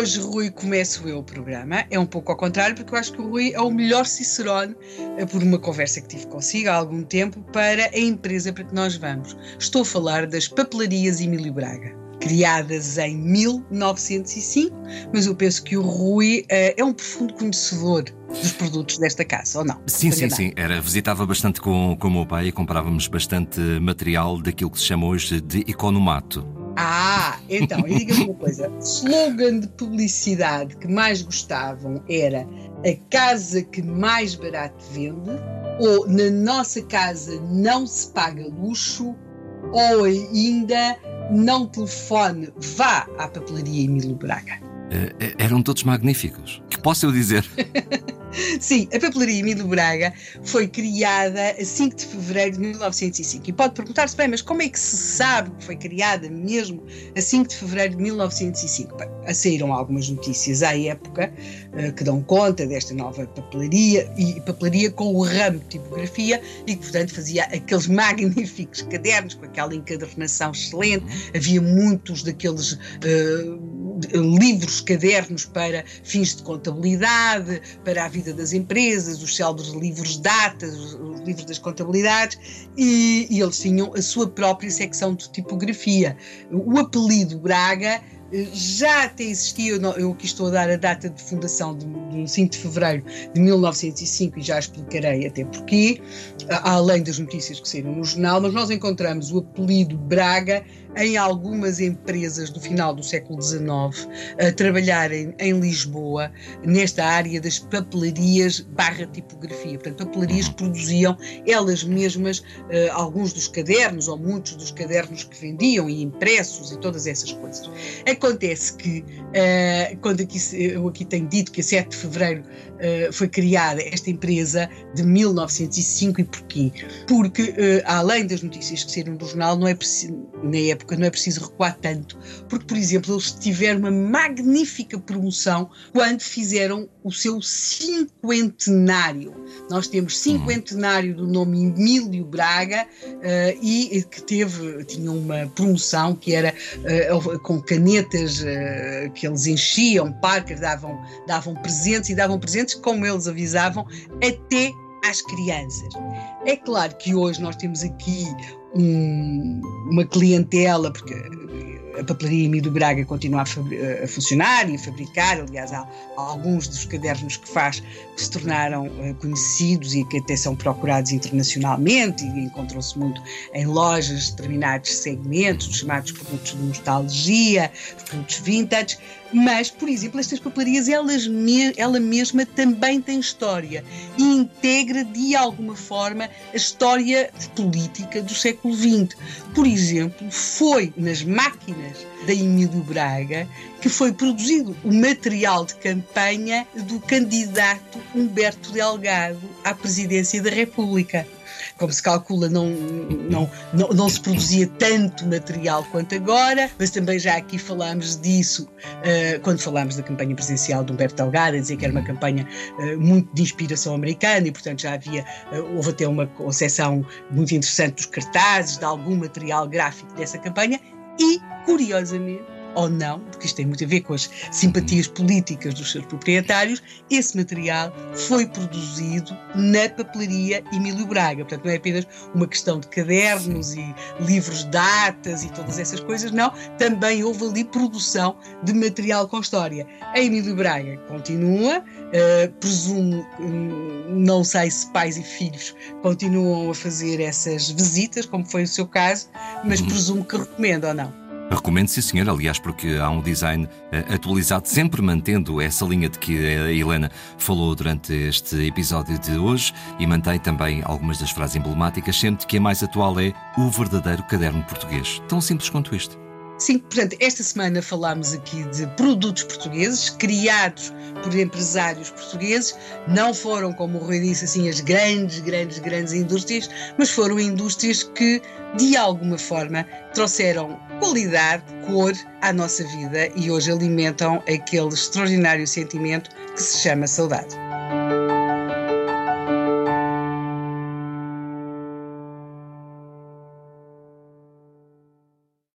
Hoje, Rui, começo eu o programa. É um pouco ao contrário, porque eu acho que o Rui é o melhor Cicerone, eh, por uma conversa que tive consigo há algum tempo, para a empresa para que nós vamos. Estou a falar das papelarias Emílio Braga. Criadas em 1905, mas eu penso que o Rui uh, é um profundo conhecedor dos produtos desta casa, ou não? Sim, sim, sim. Era, visitava bastante com, com o meu pai e comprávamos bastante material daquilo que se chama hoje de economato. Ah, então, e diga-me uma coisa: slogan de publicidade que mais gostavam era a casa que mais barato vende, ou na nossa casa não se paga luxo, ou ainda não telefone, vá à papelaria Emílio Braga. Uh, eram todos magníficos. Que posso eu dizer? Sim, a papelaria Emílio Braga foi criada a 5 de fevereiro de 1905. E pode perguntar-se bem, mas como é que se sabe que foi criada mesmo a 5 de fevereiro de 1905? Bem, saíram algumas notícias à época uh, que dão conta desta nova papelaria e papelaria com o ramo de tipografia e que, portanto, fazia aqueles magníficos cadernos com aquela encadernação excelente. Havia muitos daqueles. Uh, livros, cadernos para fins de contabilidade, para a vida das empresas, os célebres livros de datas, os livros das contabilidades, e, e eles tinham a sua própria secção de tipografia. O apelido Braga já até existia, eu aqui estou a dar a data de fundação de, de 5 de fevereiro de 1905 e já explicarei até porquê, além das notícias que saíram no jornal, mas nós encontramos o apelido Braga em algumas empresas do final do século XIX a trabalharem em Lisboa nesta área das papelarias barra tipografia, portanto papelarias que produziam elas mesmas uh, alguns dos cadernos ou muitos dos cadernos que vendiam e impressos e todas essas coisas. Acontece que, uh, quando aqui, eu aqui tenho dito que a 7 de fevereiro uh, foi criada esta empresa de 1905 e porquê? Porque, além das notícias que saíram do jornal, não é preciso, na época não é preciso recuar tanto, porque, por exemplo, eles tiveram uma magnífica promoção quando fizeram o seu cinquentenário. Nós temos cinquentenário do nome Emílio Braga uh, e que teve, tinha uma promoção que era uh, com uh, que eles enchiam, parques, davam, davam presentes e davam presentes, como eles avisavam, até às crianças. É claro que hoje nós temos aqui um, uma clientela, porque a papelaria Emílio Braga continua a, a, funcionar e a fabricar, aliás, há, há, alguns dos cadernos que faz que se tornaram uh, conhecidos e que até são procurados internacionalmente e encontram-se muito em lojas de determinados segmentos, chamados produtos de nostalgia, produtos vintage, mas, por exemplo, estas papelarias, elas me, ela mesma também tem história e integra de alguma forma a história política do século XX. Por exemplo, foi nas máquinas da Emílio Braga que foi produzido o material de campanha do candidato Humberto Delgado à presidência da República. Como se calcula, não, não, não, não, se produzia tanto material quanto agora, mas também já aqui falámos disso uh, quando falámos da campanha presidencial de Humberto Delgado, a dizer que era uma campanha uh, muito de inspiração americana e, portanto, já havia, uh, houve até uma concessão muito interessante dos cartazes, de algum material gráfico dessa campanha e, curiosamente, ou não, porque isto tem muito a ver com as simpatias políticas dos seus proprietários, esse material foi produzido na papelaria Emílio Braga. Portanto, não é apenas uma questão de cadernos e livros de datas e todas essas coisas, não. Também houve ali produção de material com história. A Emílio Braga continua, uh, presumo, hum, não sei se pais e filhos continuam a fazer essas visitas, como foi o seu caso, mas presumo que recomendo ou não. Recomendo, sim, senhor, aliás, porque há um design uh, atualizado, sempre mantendo essa linha de que a Helena falou durante este episódio de hoje e mantém também algumas das frases emblemáticas, sendo que a mais atual é o verdadeiro caderno português. Tão simples quanto isto. Sim, portanto, esta semana falámos aqui de produtos portugueses criados por empresários portugueses. Não foram, como o Rui disse, assim, as grandes, grandes, grandes indústrias, mas foram indústrias que, de alguma forma, trouxeram qualidade, cor à nossa vida e hoje alimentam aquele extraordinário sentimento que se chama saudade.